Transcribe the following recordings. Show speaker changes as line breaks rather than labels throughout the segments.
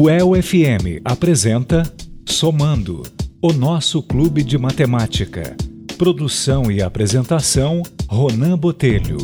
O EL-FM apresenta Somando, o nosso clube de matemática. Produção e apresentação, Ronan Botelho.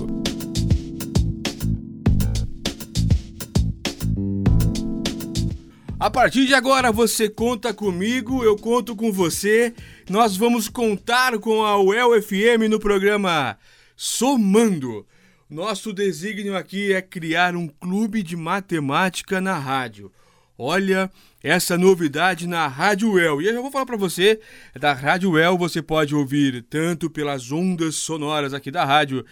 A partir de agora você conta comigo, eu conto com você. Nós vamos contar com a UEL FM no programa Somando. Nosso desígnio aqui é criar um clube de matemática na rádio. Olha essa novidade na Rádio UEL. E eu já vou falar para você, da Rádio UEL você pode ouvir tanto pelas ondas sonoras aqui da rádio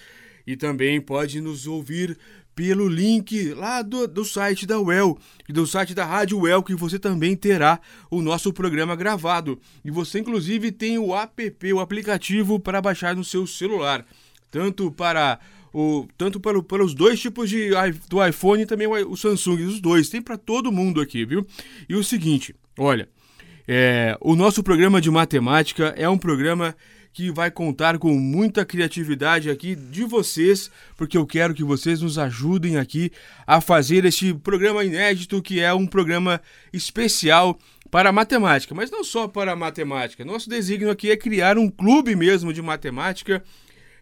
e também pode nos ouvir pelo link lá do, do site da UEL e do site da Rádio UEL que você também terá o nosso programa gravado. E você inclusive tem o app, o aplicativo para baixar no seu celular, tanto para o, tanto para, os dois tipos de, do iPhone e também o, o Samsung, os dois, tem para todo mundo aqui, viu? E o seguinte, olha, é, o nosso programa de matemática é um programa que vai contar com muita criatividade aqui de vocês, porque eu quero que vocês nos ajudem aqui a fazer este programa inédito, que é um programa especial para a matemática, mas não só para a matemática. Nosso desígnio aqui é criar um clube mesmo de matemática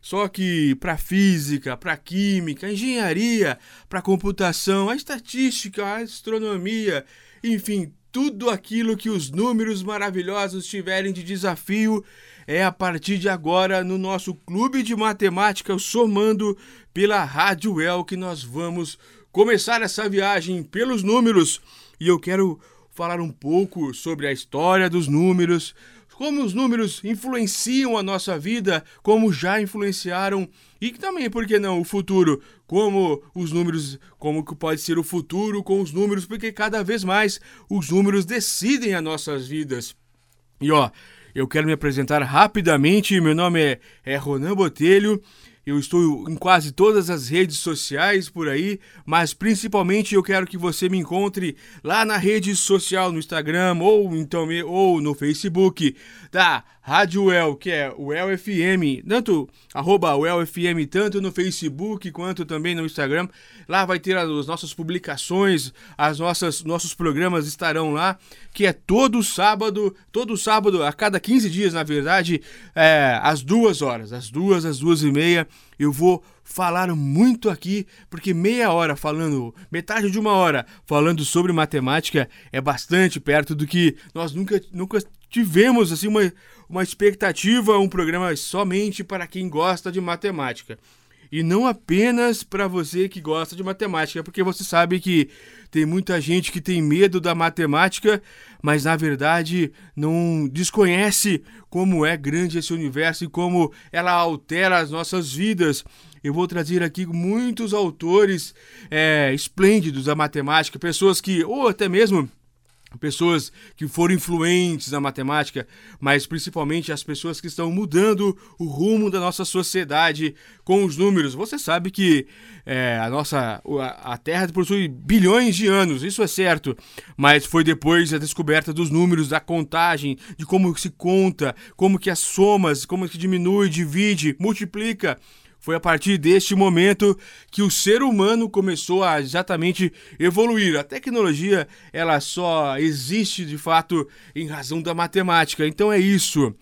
só que para física, para química, engenharia, para computação, a estatística, a astronomia, enfim, tudo aquilo que os números maravilhosos tiverem de desafio é a partir de agora no nosso clube de matemática somando pela Rádio El que nós vamos começar essa viagem pelos números. E eu quero falar um pouco sobre a história dos números, como os números influenciam a nossa vida, como já influenciaram e também, por que não, o futuro, como os números, como que pode ser o futuro com os números, porque cada vez mais os números decidem as nossas vidas. E ó, eu quero me apresentar rapidamente, meu nome é, é Ronan Botelho eu estou em quase todas as redes sociais por aí, mas principalmente eu quero que você me encontre lá na rede social, no Instagram ou então ou no Facebook da Rádio El, que é o FM, tanto arroba FM, tanto no Facebook quanto também no Instagram. Lá vai ter as nossas publicações, as nossas nossos programas estarão lá, que é todo sábado, todo sábado, a cada 15 dias, na verdade, é, às duas horas, às duas, às duas e meia, eu vou falar muito aqui, porque meia hora falando, metade de uma hora falando sobre matemática é bastante perto do que nós nunca, nunca tivemos assim uma, uma expectativa, um programa somente para quem gosta de matemática. E não apenas para você que gosta de matemática, porque você sabe que tem muita gente que tem medo da matemática, mas na verdade não desconhece como é grande esse universo e como ela altera as nossas vidas. Eu vou trazer aqui muitos autores é, esplêndidos da matemática, pessoas que, ou até mesmo pessoas que foram influentes na matemática, mas principalmente as pessoas que estão mudando o rumo da nossa sociedade com os números. Você sabe que é, a nossa a Terra possui bilhões de anos, isso é certo, mas foi depois da descoberta dos números, da contagem, de como se conta, como que as somas, como que diminui, divide, multiplica foi a partir deste momento que o ser humano começou a exatamente evoluir. A tecnologia, ela só existe de fato em razão da matemática. Então é isso.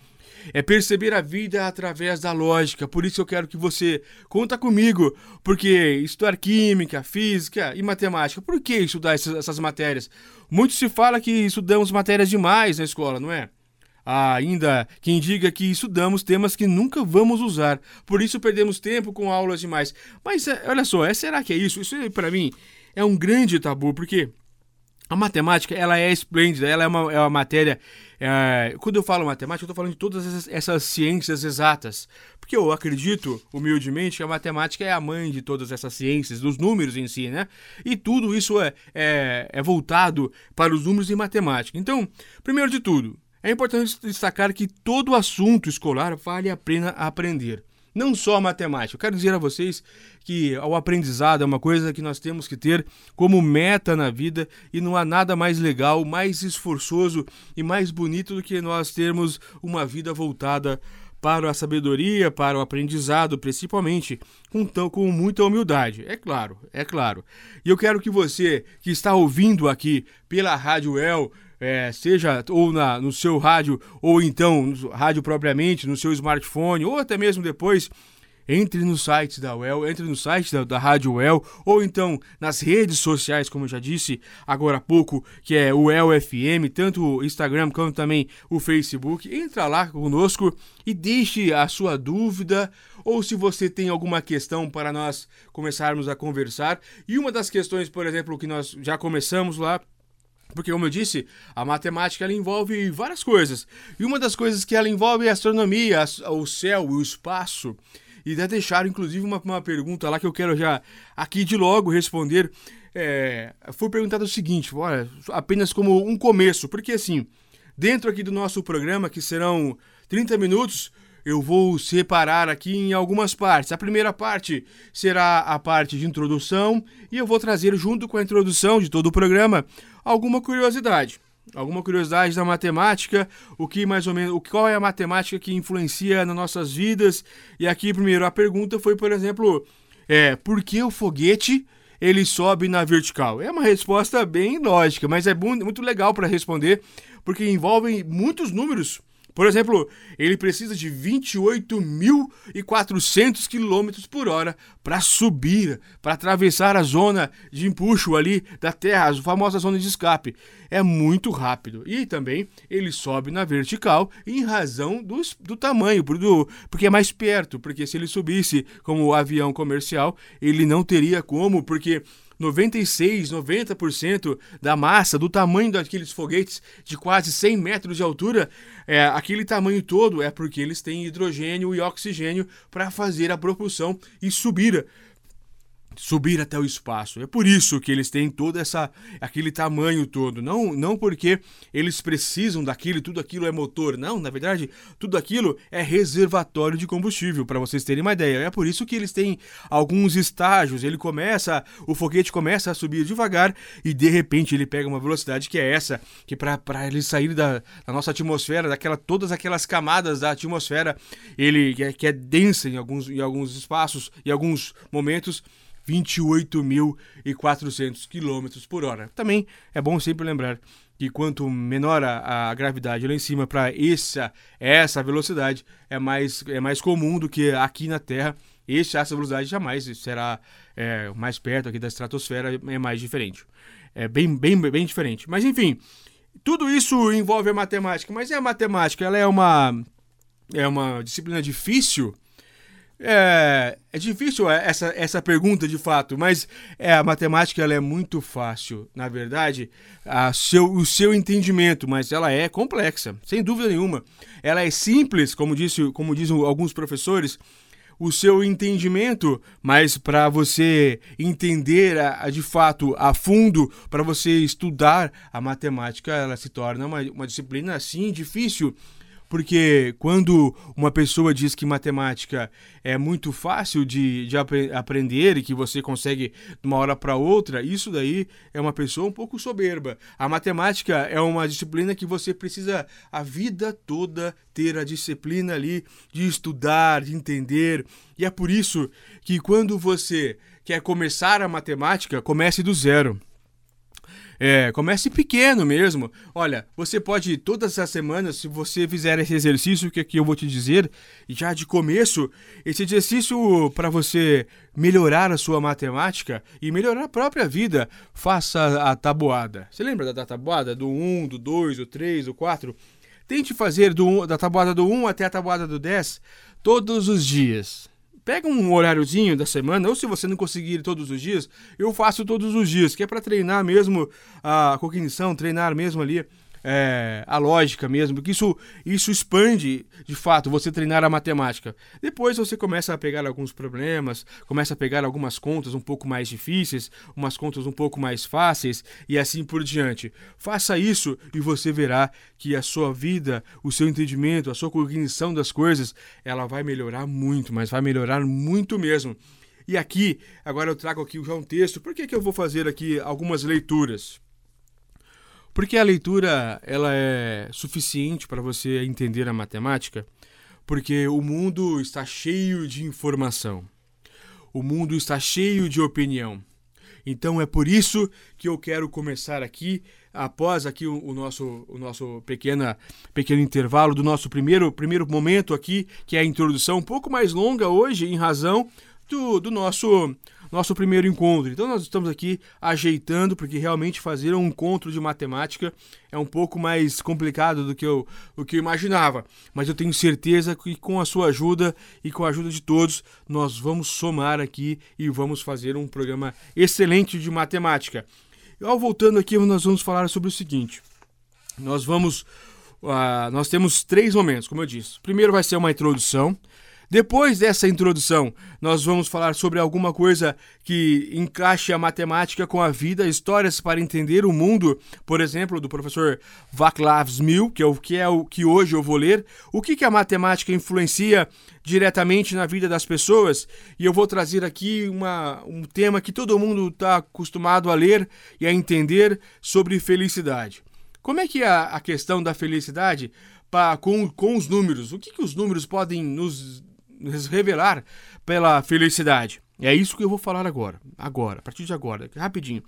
É perceber a vida através da lógica. Por isso eu quero que você conta comigo, porque estudar química, física e matemática. Por que estudar essas, essas matérias? Muito se fala que estudamos matérias demais na escola, não é? Há ainda quem diga que estudamos temas que nunca vamos usar, por isso perdemos tempo com aulas demais. Mas é, olha só, é, será que é isso? Isso para mim é um grande tabu, porque a matemática ela é esplêndida, ela é uma, é uma matéria. É, quando eu falo matemática, eu estou falando de todas essas, essas, ciências exatas. Porque eu acredito, humildemente, que a matemática é a mãe de todas essas ciências, dos números em si, né? E tudo isso é, é, é voltado para os números e matemática. Então, primeiro de tudo, é importante destacar que todo assunto escolar vale a pena aprender. Não só a matemática. Eu quero dizer a vocês que o aprendizado é uma coisa que nós temos que ter como meta na vida e não há nada mais legal, mais esforçoso e mais bonito do que nós termos uma vida voltada para a sabedoria, para o aprendizado, principalmente, com, tão, com muita humildade. É claro, é claro. E eu quero que você que está ouvindo aqui pela Rádio El, é, seja ou na, no seu rádio, ou então no rádio propriamente, no seu smartphone, ou até mesmo depois entre no site da UEL, entre no site da, da Rádio UEL, ou então nas redes sociais, como eu já disse agora há pouco, que é o UEL FM, tanto o Instagram quanto também o Facebook. Entra lá conosco e deixe a sua dúvida, ou se você tem alguma questão para nós começarmos a conversar. E uma das questões, por exemplo, que nós já começamos lá porque, como eu disse, a matemática ela envolve várias coisas. E uma das coisas que ela envolve é a astronomia, o céu e o espaço. E até deixaram, inclusive, uma, uma pergunta lá que eu quero já aqui de logo responder. É, foi perguntado o seguinte, olha, apenas como um começo, porque assim, dentro aqui do nosso programa, que serão 30 minutos, eu vou separar aqui em algumas partes. A primeira parte será a parte de introdução e eu vou trazer junto com a introdução de todo o programa alguma curiosidade alguma curiosidade da matemática, o que mais ou menos, qual é a matemática que influencia nas nossas vidas? E aqui primeiro a pergunta foi, por exemplo, é, por que o foguete ele sobe na vertical? É uma resposta bem lógica, mas é muito legal para responder, porque envolve muitos números por exemplo, ele precisa de 28.400 km por hora para subir, para atravessar a zona de empuxo ali da Terra, a famosa zona de escape. É muito rápido. E também ele sobe na vertical em razão do, do tamanho, do, porque é mais perto. Porque se ele subisse como avião comercial, ele não teria como, porque 96, 90% da massa, do tamanho daqueles foguetes de quase 100 metros de altura, é, aquele tamanho todo é porque eles têm hidrogênio e oxigênio para fazer a propulsão e subir subir até o espaço. É por isso que eles têm todo essa aquele tamanho todo, não não porque eles precisam daquilo, tudo aquilo é motor, não, na verdade, tudo aquilo é reservatório de combustível, para vocês terem uma ideia. É por isso que eles têm alguns estágios, ele começa, o foguete começa a subir devagar e de repente ele pega uma velocidade que é essa, que para ele sair da, da, nossa atmosfera, daquela todas aquelas camadas da atmosfera, ele que é, que é densa em alguns em alguns espaços e alguns momentos 28.400 km por hora. Também é bom sempre lembrar que quanto menor a, a gravidade lá em cima para essa essa velocidade é mais é mais comum do que aqui na Terra. Esse, essa velocidade jamais será é, mais perto aqui da estratosfera, é mais diferente. É bem, bem, bem diferente. Mas enfim, tudo isso envolve a matemática. Mas é a matemática, ela é uma, é uma disciplina difícil é, é difícil essa, essa pergunta de fato, mas é, a matemática ela é muito fácil, na verdade, a seu, o seu entendimento, mas ela é complexa, sem dúvida nenhuma. Ela é simples, como, disse, como dizem alguns professores, o seu entendimento, mas para você entender a, a, de fato a fundo, para você estudar a matemática, ela se torna uma, uma disciplina assim difícil porque quando uma pessoa diz que matemática é muito fácil de, de ap aprender e que você consegue de uma hora para outra, isso daí é uma pessoa um pouco soberba. A matemática é uma disciplina que você precisa a vida toda ter a disciplina ali de estudar, de entender. E é por isso que quando você quer começar a matemática, comece do zero. É, comece pequeno mesmo. Olha, você pode todas as semanas, se você fizer esse exercício que aqui eu vou te dizer, já de começo, esse exercício para você melhorar a sua matemática e melhorar a própria vida, faça a tabuada. Você lembra da tabuada do 1, do 2, do 3, do 4? Tente fazer do, da tabuada do 1 até a tabuada do 10 todos os dias. Pega um horáriozinho da semana, ou se você não conseguir todos os dias, eu faço todos os dias, que é para treinar mesmo a cognição, treinar mesmo ali é, a lógica mesmo, porque isso, isso expande de fato você treinar a matemática. Depois você começa a pegar alguns problemas, começa a pegar algumas contas um pouco mais difíceis, umas contas um pouco mais fáceis e assim por diante. Faça isso e você verá que a sua vida, o seu entendimento, a sua cognição das coisas, ela vai melhorar muito, mas vai melhorar muito mesmo. E aqui, agora eu trago aqui já um texto. Por que, que eu vou fazer aqui algumas leituras? Porque a leitura ela é suficiente para você entender a matemática, porque o mundo está cheio de informação. O mundo está cheio de opinião. Então é por isso que eu quero começar aqui, após aqui o, o, nosso, o nosso pequena, pequeno intervalo do nosso primeiro, primeiro momento aqui, que é a introdução, um pouco mais longa hoje, em razão do, do nosso nosso primeiro encontro. Então nós estamos aqui ajeitando, porque realmente fazer um encontro de matemática é um pouco mais complicado do que eu, o que eu imaginava. Mas eu tenho certeza que com a sua ajuda e com a ajuda de todos, nós vamos somar aqui e vamos fazer um programa excelente de matemática. Ao voltando aqui, nós vamos falar sobre o seguinte. Nós vamos. Uh, nós temos três momentos, como eu disse. Primeiro vai ser uma introdução. Depois dessa introdução, nós vamos falar sobre alguma coisa que encaixe a matemática com a vida, histórias para entender o mundo, por exemplo, do professor Václav Smil, que é o que é o que hoje eu vou ler, o que, que a matemática influencia diretamente na vida das pessoas, e eu vou trazer aqui uma, um tema que todo mundo está acostumado a ler e a entender sobre felicidade. Como é que é a questão da felicidade pra, com, com os números? O que, que os números podem nos nos revelar pela felicidade. É isso que eu vou falar agora. Agora, a partir de agora, rapidinho.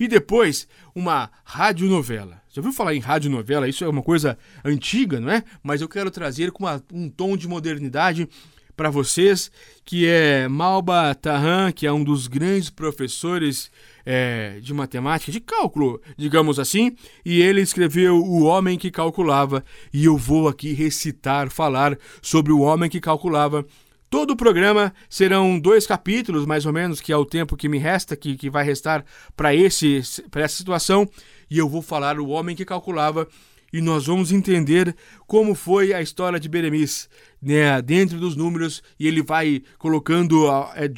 E depois, uma radionovela. Já ouviu falar em radionovela? Isso é uma coisa antiga, não é? Mas eu quero trazer com uma, um tom de modernidade para vocês, que é Malba Tahan, que é um dos grandes professores é, de matemática, de cálculo, digamos assim, e ele escreveu O Homem que Calculava, e eu vou aqui recitar, falar sobre o homem que calculava. Todo o programa serão dois capítulos, mais ou menos, que é o tempo que me resta, que, que vai restar para essa situação, e eu vou falar o homem que calculava. E nós vamos entender como foi a história de Beremiz né, dentro dos números e ele vai colocando é,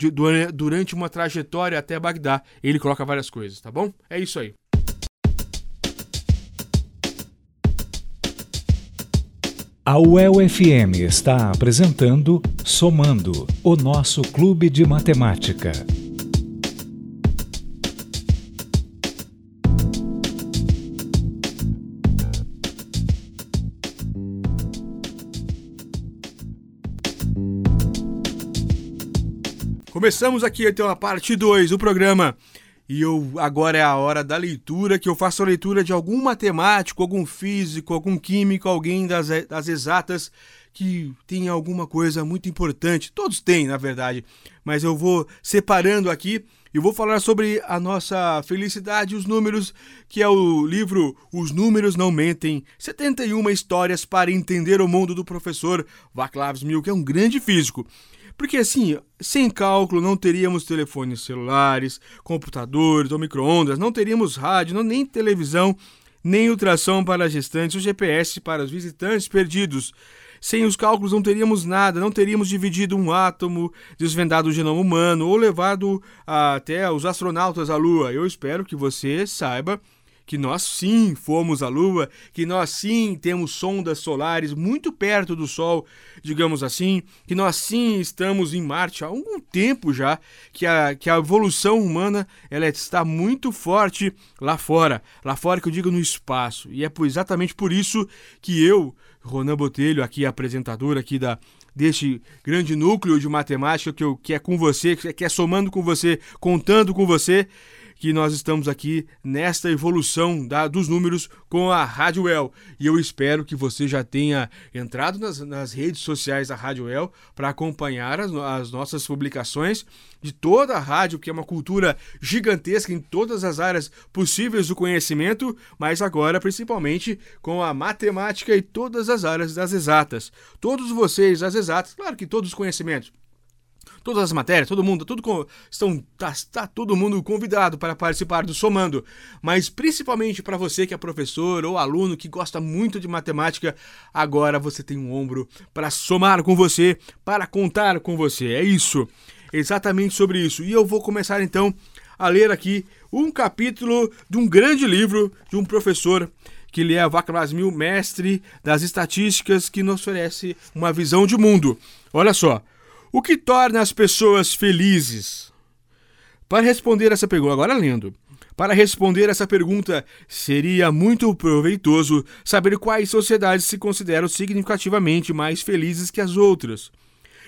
durante uma trajetória até Bagdá. Ele coloca várias coisas, tá bom? É isso aí.
A UEL-FM está apresentando Somando, o nosso clube de matemática.
Começamos aqui então a parte 2 do programa. E eu agora é a hora da leitura, que eu faço a leitura de algum matemático, algum físico, algum químico, alguém das, das exatas que tem alguma coisa muito importante. Todos têm, na verdade, mas eu vou separando aqui e vou falar sobre a nossa felicidade os números, que é o livro Os Números Não Mentem, 71 histórias para entender o mundo do professor Václav Smil, que é um grande físico. Porque assim, sem cálculo não teríamos telefones celulares, computadores ou micro-ondas, não teríamos rádio, não, nem televisão, nem ultrassom para gestantes, o GPS para os visitantes perdidos. Sem os cálculos não teríamos nada, não teríamos dividido um átomo, desvendado o genoma humano ou levado até os astronautas à Lua. Eu espero que você saiba que nós sim fomos à Lua, que nós sim temos sondas solares muito perto do Sol, digamos assim, que nós sim estamos em Marte há algum tempo já, que a, que a evolução humana ela está muito forte lá fora, lá fora que eu digo no espaço. E é exatamente por isso que eu, Ronan Botelho, aqui apresentador aqui da deste grande núcleo de matemática que, eu, que é com você, que é somando com você, contando com você, que nós estamos aqui nesta evolução da, dos números com a Rádio El. E eu espero que você já tenha entrado nas, nas redes sociais da Rádio El para acompanhar as, as nossas publicações de toda a rádio, que é uma cultura gigantesca em todas as áreas possíveis do conhecimento, mas agora principalmente com a matemática e todas as áreas das exatas. Todos vocês, as exatas, claro que todos os conhecimentos todas as matérias, todo mundo, tudo estão tá, tá todo mundo convidado para participar do Somando, mas principalmente para você que é professor ou aluno que gosta muito de matemática, agora você tem um ombro para somar com você, para contar com você. É isso, exatamente sobre isso. E eu vou começar então a ler aqui um capítulo de um grande livro de um professor que ele é Vaclasmil, mestre das estatísticas, que nos oferece uma visão de mundo. Olha só, o que torna as pessoas felizes? Para responder essa pergunta, agora lendo. Para responder essa pergunta, seria muito proveitoso saber quais sociedades se consideram significativamente mais felizes que as outras.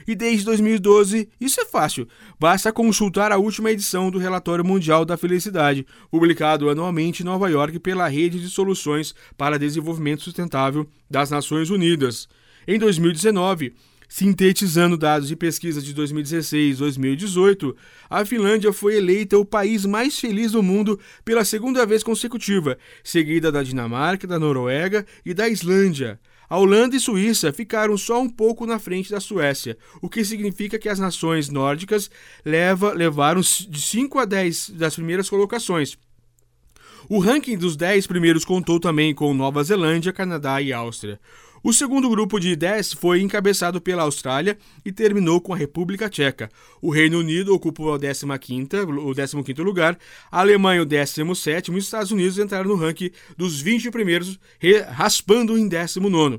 E desde 2012, isso é fácil. Basta consultar a última edição do Relatório Mundial da Felicidade, publicado anualmente em Nova York pela Rede de Soluções para Desenvolvimento Sustentável das Nações Unidas. Em 2019, Sintetizando dados de pesquisa de 2016 2018, a Finlândia foi eleita o país mais feliz do mundo pela segunda vez consecutiva, seguida da Dinamarca, da Noruega e da Islândia. A Holanda e Suíça ficaram só um pouco na frente da Suécia, o que significa que as nações nórdicas leva, levaram de 5 a 10 das primeiras colocações. O ranking dos 10 primeiros contou também com Nova Zelândia, Canadá e Áustria. O segundo grupo de 10 foi encabeçado pela Austrália e terminou com a República Tcheca. O Reino Unido ocupou o 15º, o 15 lugar, a Alemanha o 17º e os Estados Unidos entraram no ranking dos 20 primeiros, raspando em 19º.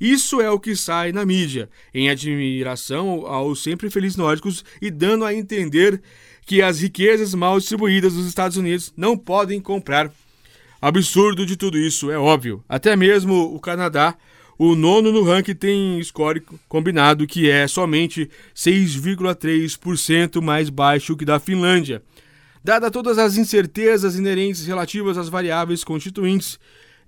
Isso é o que sai na mídia, em admiração aos sempre felizes nórdicos e dando a entender que as riquezas mal distribuídas dos Estados Unidos não podem comprar. Absurdo de tudo isso, é óbvio. Até mesmo o Canadá o nono no ranking tem score combinado que é somente 6,3% mais baixo que da Finlândia. Dada todas as incertezas inerentes relativas às variáveis constituintes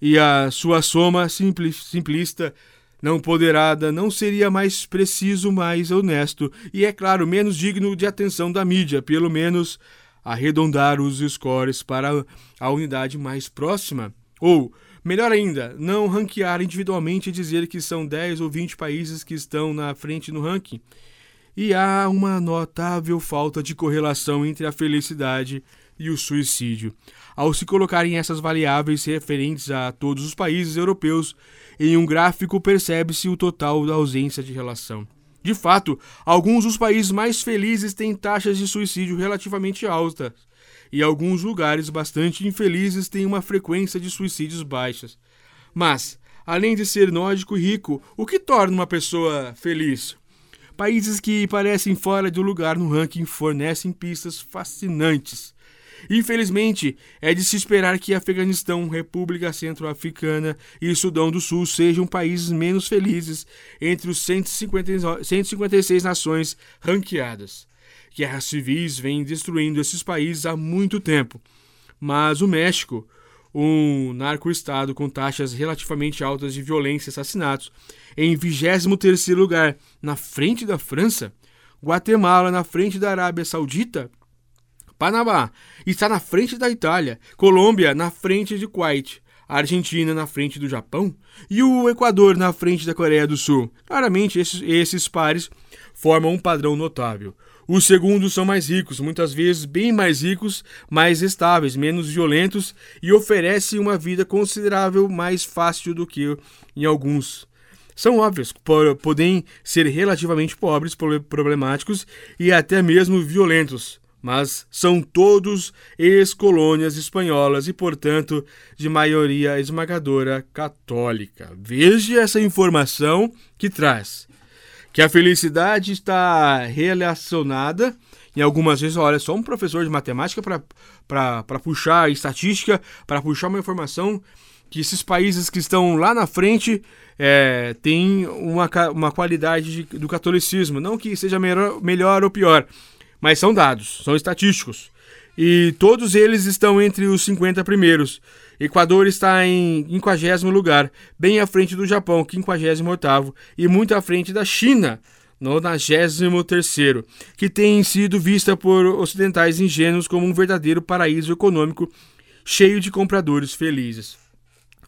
e a sua soma simpli simplista não poderada, não seria mais preciso, mais honesto e, é claro, menos digno de atenção da mídia, pelo menos arredondar os scores para a unidade mais próxima? Ou Melhor ainda, não ranquear individualmente e dizer que são 10 ou 20 países que estão na frente no ranking. E há uma notável falta de correlação entre a felicidade e o suicídio. Ao se colocarem essas variáveis referentes a todos os países europeus em um gráfico, percebe-se o total da ausência de relação. De fato, alguns dos países mais felizes têm taxas de suicídio relativamente altas, e alguns lugares bastante infelizes têm uma frequência de suicídios baixas. Mas, além de ser nórdico e rico, o que torna uma pessoa feliz? Países que parecem fora do lugar no ranking fornecem pistas fascinantes. Infelizmente, é de se esperar que Afeganistão, República Centro-Africana e Sudão do Sul sejam países menos felizes entre os 150, 156 nações ranqueadas. Guerras civis vêm destruindo esses países há muito tempo. Mas o México, um narco-estado com taxas relativamente altas de violência e assassinatos, em 23º lugar, na frente da França, Guatemala na frente da Arábia Saudita, Panamá está na frente da Itália, Colômbia na frente de Kuwait, Argentina na frente do Japão e o Equador na frente da Coreia do Sul. Claramente, esses, esses pares formam um padrão notável. Os segundos são mais ricos, muitas vezes bem mais ricos, mais estáveis, menos violentos e oferecem uma vida considerável mais fácil do que em alguns. São óbvios, podem ser relativamente pobres, problemáticos e até mesmo violentos, mas são todos ex-colônias espanholas e, portanto, de maioria esmagadora católica. Veja essa informação que traz que a felicidade está relacionada em algumas vezes, olha, só um professor de matemática para puxar estatística, para puxar uma informação que esses países que estão lá na frente é, têm uma, uma qualidade de, do catolicismo. Não que seja melhor, melhor ou pior, mas são dados, são estatísticos. E todos eles estão entre os 50 primeiros. Equador está em 50 lugar, bem à frente do Japão, 58 e muito à frente da China, 93 que tem sido vista por ocidentais ingênuos como um verdadeiro paraíso econômico cheio de compradores felizes.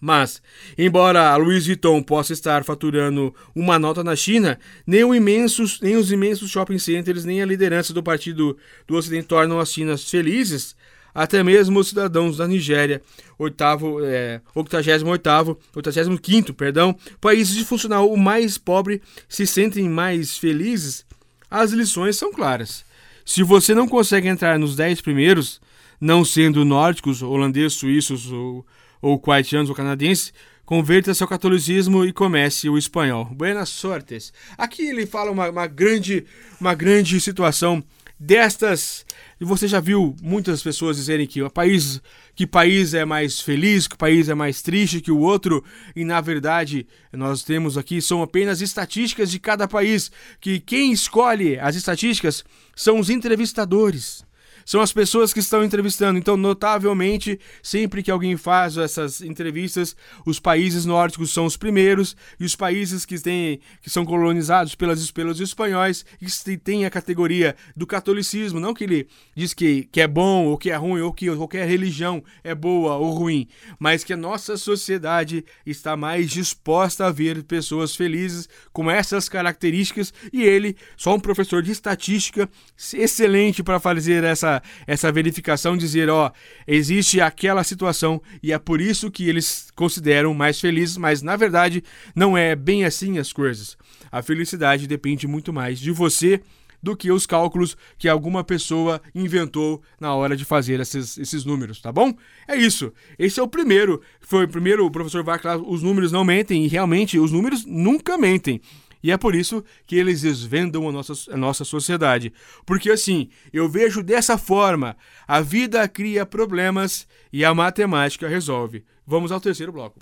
Mas, embora a Louis Vuitton possa estar faturando uma nota na China, nem, imensos, nem os imensos shopping centers, nem a liderança do Partido do Ocidente tornam as Chinas felizes, até mesmo os cidadãos da Nigéria, oitavo, é, 88 85 perdão, países de funcional o mais pobre se sentem mais felizes, as lições são claras. Se você não consegue entrar nos 10 primeiros, não sendo nórdicos, holandeses, suíços ou, ou quaitianos ou canadenses, converta seu catolicismo e comece o espanhol. Buenas sortes. Aqui ele fala uma, uma grande, uma grande situação destas. Você já viu muitas pessoas dizerem que o país, que país é mais feliz, que país é mais triste que o outro, e na verdade nós temos aqui são apenas estatísticas de cada país, que quem escolhe as estatísticas são os entrevistadores são as pessoas que estão entrevistando. Então, notavelmente, sempre que alguém faz essas entrevistas, os países nórdicos são os primeiros e os países que, têm, que são colonizados pelas, pelos espanhóis que têm a categoria do catolicismo. Não que ele diz que, que é bom ou que é ruim ou que qualquer religião é boa ou ruim, mas que a nossa sociedade está mais disposta a ver pessoas felizes com essas características e ele, só um professor de estatística, excelente para fazer essa essa, verificação, dizer, ó, existe aquela situação e é por isso que eles consideram mais felizes, mas na verdade não é bem assim as coisas. A felicidade depende muito mais de você do que os cálculos que alguma pessoa inventou na hora de fazer esses, esses números, tá bom? É isso. Esse é o primeiro. Foi o primeiro, o professor Vaclav, os números não mentem, e realmente os números nunca mentem. E é por isso que eles desvendam a nossa, a nossa sociedade. Porque assim, eu vejo dessa forma: a vida cria problemas e a matemática resolve. Vamos ao terceiro bloco.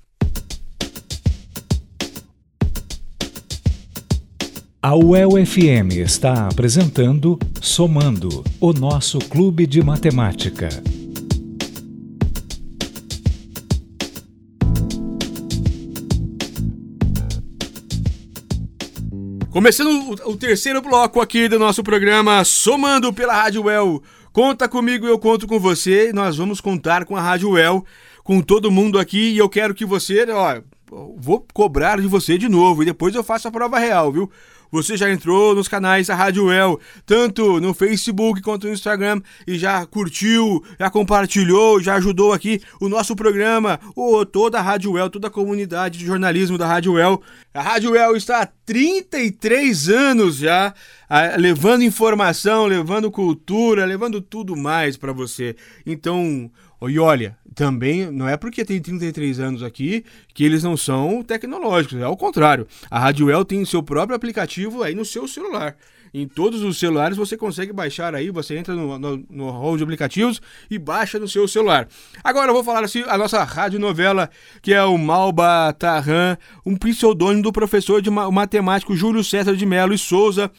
A UEL FM está apresentando Somando, o nosso clube de matemática.
Começando o, o, terceiro bloco aqui do nosso programa, somando pela Rádio Well. Conta comigo, eu conto com você. Nós vamos contar com a Rádio Well, com todo mundo aqui. E eu quero que você, ó, vou cobrar de você de novo. E depois eu faço a prova real, viu? Você já entrou nos canais da Rádio El, tanto no Facebook quanto no Instagram, e já curtiu, já compartilhou, já ajudou aqui o nosso programa, ou toda a Rádio El, toda a comunidade de jornalismo da Rádio El. A Rádio El está há 33 anos já levando informação, levando cultura, levando tudo mais para você. Então, e olha, também não é porque tem 33 anos aqui que eles não são tecnológicos, é ao contrário. A Rádio El tem seu próprio aplicativo aí no seu celular. Em todos os celulares você consegue baixar aí, você entra no, no, no hall de aplicativos e baixa no seu celular. Agora eu vou falar assim, a nossa radionovela, que é o Malba Tarran, um pseudônimo do professor de ma matemático Júlio César de Melo e Souza,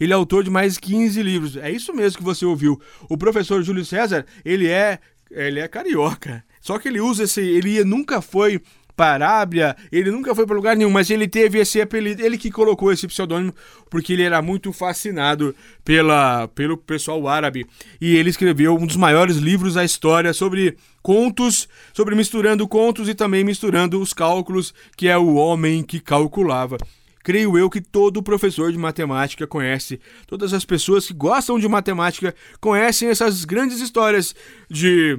ele é autor de mais 15 livros. É isso mesmo que você ouviu. O professor Júlio César, ele é ele é carioca. Só que ele usa esse. Ele nunca foi para Arábia, ele nunca foi para lugar nenhum, mas ele teve esse apelido, ele que colocou esse pseudônimo porque ele era muito fascinado pela, pelo pessoal árabe. E ele escreveu um dos maiores livros da história sobre contos, sobre misturando contos e também misturando os cálculos, que é o homem que calculava. Creio eu que todo professor de matemática conhece, todas as pessoas que gostam de matemática conhecem essas grandes histórias de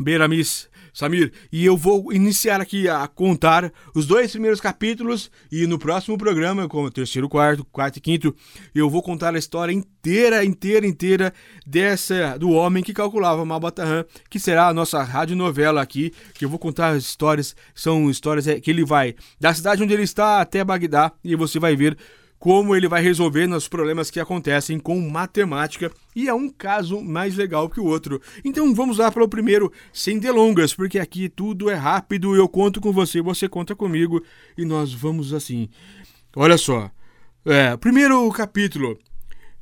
Beramis, Samir, e eu vou iniciar aqui a contar os dois primeiros capítulos e no próximo programa, como terceiro, quarto, quarto e quinto, eu vou contar a história inteira, inteira, inteira dessa do homem que calculava Malbatarran, que será a nossa radionovela aqui, que eu vou contar as histórias, são histórias é, que ele vai da cidade onde ele está até Bagdá e você vai ver como ele vai resolver os problemas que acontecem com matemática e é um caso mais legal que o outro. Então vamos lá para o primeiro, sem delongas, porque aqui tudo é rápido, eu conto com você, você conta comigo e nós vamos assim. Olha só, é, primeiro capítulo.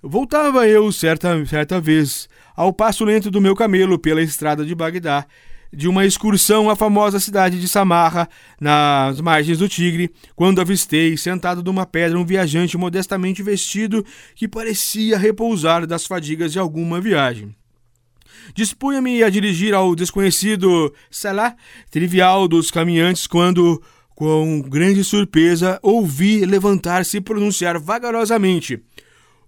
Voltava eu certa, certa vez ao passo lento do meu camelo pela estrada de Bagdá de uma excursão à famosa cidade de Samarra, nas margens do Tigre, quando avistei, sentado numa pedra, um viajante modestamente vestido que parecia repousar das fadigas de alguma viagem. Dispunha-me a dirigir ao desconhecido Salah, trivial dos caminhantes, quando, com grande surpresa, ouvi levantar-se e pronunciar vagarosamente: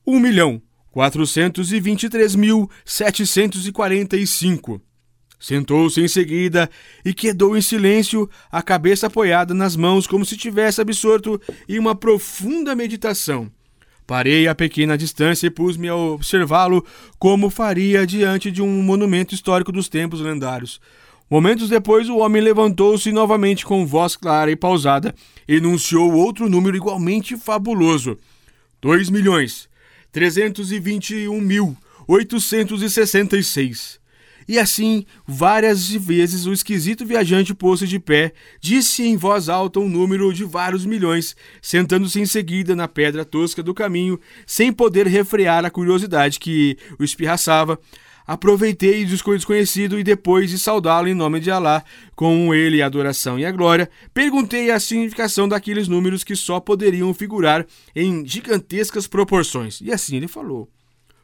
um milhão quatrocentos e vinte e três mil setecentos e quarenta e cinco. Sentou-se em seguida e quedou em silêncio, a cabeça apoiada nas mãos, como se tivesse absorto em uma profunda meditação. Parei a pequena distância e pus-me a observá-lo como faria diante de um monumento histórico dos tempos lendários. Momentos depois, o homem levantou-se novamente com voz clara e pausada, e enunciou outro número igualmente fabuloso: dois milhões trezentos e vinte e um mil 866. E assim, várias vezes o esquisito viajante posto de pé disse em voz alta um número de vários milhões, sentando-se em seguida na pedra tosca do caminho, sem poder refrear a curiosidade que o espirraçava. Aproveitei do desconhecido e depois de saudá-lo em nome de Alá, com ele a adoração e a glória, perguntei a significação daqueles números que só poderiam figurar em gigantescas proporções. E assim ele falou: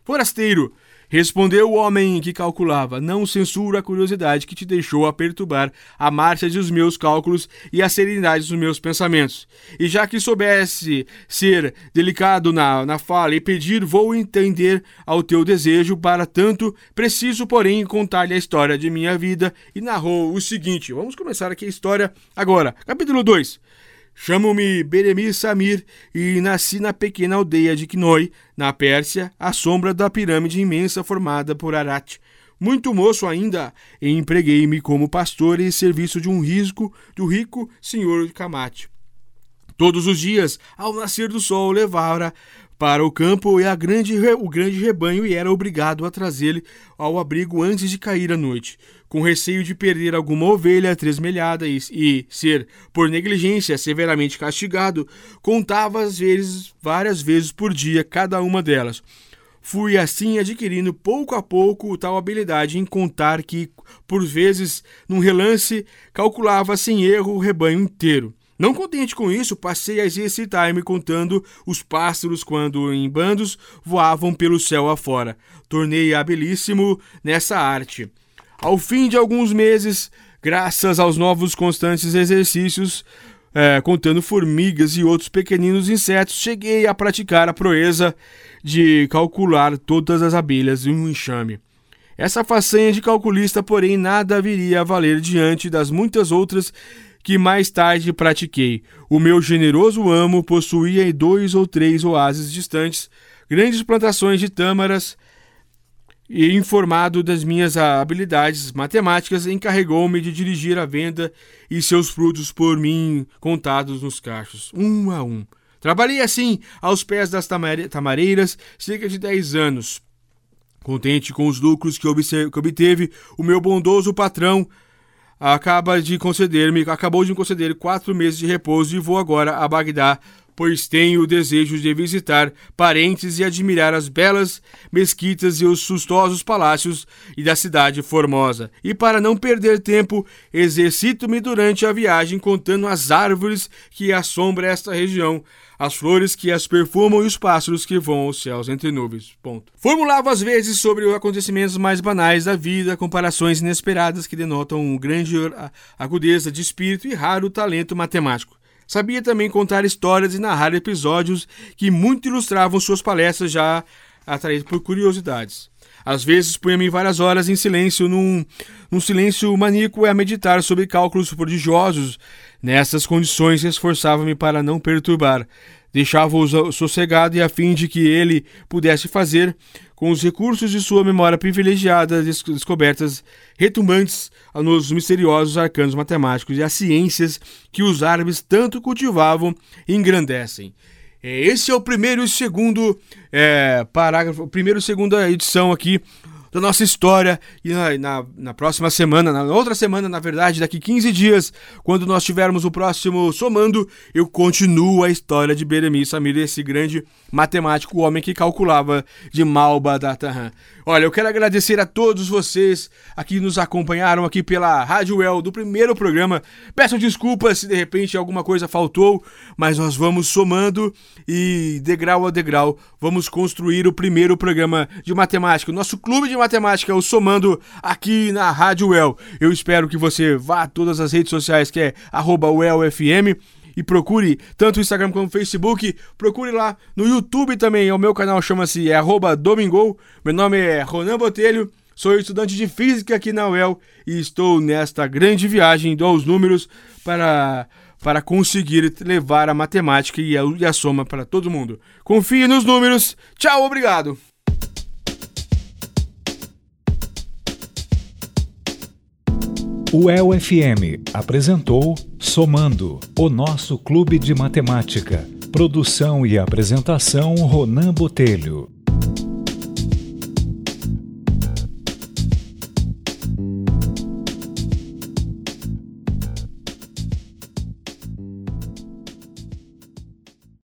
Forasteiro, Respondeu o homem que calculava: Não censuro a curiosidade que te deixou a perturbar a marcha dos meus cálculos e a serenidade dos meus pensamentos. E já que soubesse ser delicado na, na fala e pedir, vou entender ao teu desejo. Para tanto, preciso, porém, contar-lhe a história de minha vida. E narrou o seguinte: Vamos começar aqui a história agora. Capítulo 2. Chamo-me Beremir Samir e nasci na pequena aldeia de Knoi, na Pérsia, à sombra da pirâmide imensa formada por Arat. Muito moço ainda, empreguei-me como pastor em serviço de um risco do rico senhor Kamate. Todos os dias, ao nascer do sol, levara para o campo e grande, o grande rebanho e era obrigado a trazê-lo ao abrigo antes de cair a noite com receio de perder alguma ovelha tresmelhada e, e ser, por negligência, severamente castigado, contava às vezes, várias vezes por dia, cada uma delas. Fui assim adquirindo pouco a pouco tal habilidade em contar que, por vezes, num relance, calculava sem erro o rebanho inteiro. Não contente com isso, passei a exercitar-me contando os pássaros quando, em bandos, voavam pelo céu afora. Tornei habilíssimo nessa arte. Ao fim de alguns meses, graças aos novos constantes exercícios, é, contando formigas e outros pequeninos insetos, cheguei a praticar a proeza de calcular todas as abelhas em um enxame. Essa façanha de calculista, porém, nada viria a valer diante das muitas outras que mais tarde pratiquei. O meu generoso amo possuía em dois ou três oásis distantes grandes plantações de tâmaras e, informado das minhas habilidades matemáticas, encarregou-me de dirigir a venda e seus frutos por mim contados nos cachos, um a um. Trabalhei assim, aos pés das tamareiras, cerca de dez anos. Contente com os lucros que, obteve, o meu bondoso patrão acaba de conceder-me, acabou de me conceder quatro meses de repouso e vou agora a Bagdá pois tenho o desejo de visitar parentes e admirar as belas mesquitas e os sustosos palácios e da cidade formosa. E para não perder tempo, exercito-me durante a viagem contando as árvores que assombram esta região, as flores que as perfumam e os pássaros que voam aos céus entre nuvens. Ponto. Formulava às vezes sobre os acontecimentos mais banais da vida, comparações inesperadas que denotam grande agudeza de espírito e raro talento matemático. Sabia também contar histórias e narrar episódios que muito ilustravam suas palestras já atraído por curiosidades. Às vezes punha-me várias horas em silêncio, num, num silêncio maníaco a meditar sobre cálculos prodigiosos. Nessas condições, esforçava-me para não perturbar. Deixava-o sossegado e a fim de que ele pudesse fazer, com os recursos de sua memória privilegiada, descobertas retumbantes nos misteriosos arcanos matemáticos e as ciências que os árabes tanto cultivavam e engrandecem. É, esse é o primeiro e segundo é, parágrafo, primeiro e segunda edição aqui da nossa história. E na, na, na, próxima semana, na outra semana, na verdade, daqui 15 dias, quando nós tivermos o próximo Somando, eu continuo a história de Beremi Samir, esse grande matemático, o homem que calculava de Malba Datahan. Olha, eu quero agradecer a todos vocês aqui nos acompanharam aqui pela Rádio El do primeiro programa. Peço desculpas se de repente alguma coisa faltou, mas nós vamos somando e degrau a degrau vamos construir o primeiro programa de matemática. O nosso clube de matemática, é o Somando, aqui na Rádio El. Eu espero que você vá a todas as redes sociais que é UELFM e procure tanto o Instagram como o Facebook. Procure lá no YouTube também. O meu canal chama-se é Domingo. Meu nome é Ronan Botelho. Sou estudante de física aqui na UEL e estou nesta grande viagem dos números para, para conseguir levar a matemática e a, e a soma para todo mundo. Confie nos números. Tchau, obrigado.
O ELFM apresentou Somando, o nosso clube de matemática. Produção e apresentação Ronan Botelho.